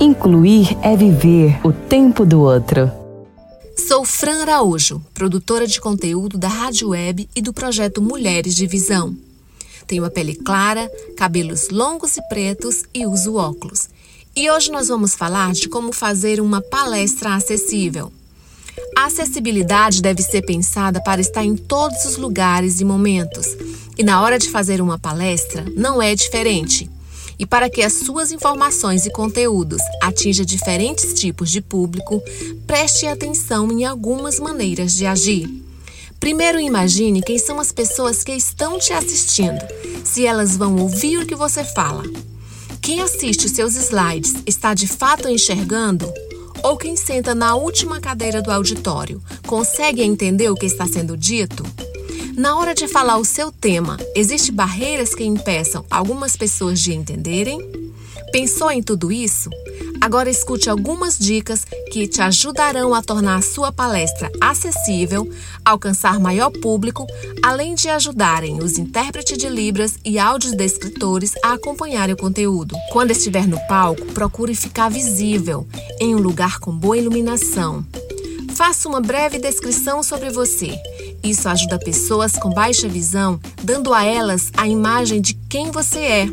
Incluir é viver o tempo do outro. Sou Fran Araújo, produtora de conteúdo da Rádio Web e do projeto Mulheres de Visão. Tenho a pele clara, cabelos longos e pretos e uso óculos. E hoje nós vamos falar de como fazer uma palestra acessível. A acessibilidade deve ser pensada para estar em todos os lugares e momentos. E na hora de fazer uma palestra, não é diferente. E para que as suas informações e conteúdos atinjam diferentes tipos de público, preste atenção em algumas maneiras de agir. Primeiro, imagine quem são as pessoas que estão te assistindo, se elas vão ouvir o que você fala. Quem assiste seus slides está de fato enxergando? Ou quem senta na última cadeira do auditório consegue entender o que está sendo dito? Na hora de falar o seu tema, existem barreiras que impeçam algumas pessoas de entenderem? Pensou em tudo isso? Agora escute algumas dicas que te ajudarão a tornar a sua palestra acessível, alcançar maior público, além de ajudarem os intérpretes de Libras e audiodescritores a acompanharem o conteúdo. Quando estiver no palco, procure ficar visível, em um lugar com boa iluminação. Faça uma breve descrição sobre você isso ajuda pessoas com baixa visão, dando a elas a imagem de quem você é.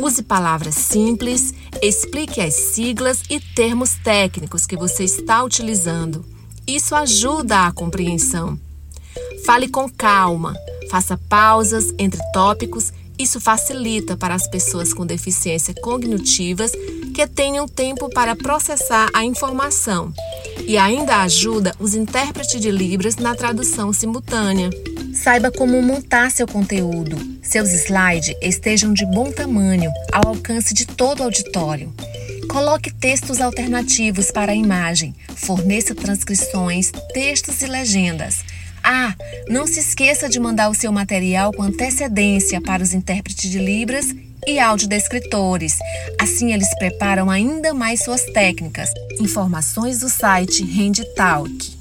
Use palavras simples, explique as siglas e termos técnicos que você está utilizando. Isso ajuda a compreensão. Fale com calma, faça pausas entre tópicos. Isso facilita para as pessoas com deficiência cognitivas que tenham tempo para processar a informação e ainda ajuda os intérpretes de Libras na tradução simultânea. Saiba como montar seu conteúdo. Seus slides estejam de bom tamanho, ao alcance de todo o auditório. Coloque textos alternativos para a imagem, forneça transcrições, textos e legendas. Ah, não se esqueça de mandar o seu material com antecedência para os intérpretes de Libras e audiodescritores. Assim, eles preparam ainda mais suas técnicas. Informações do site RendeTalk.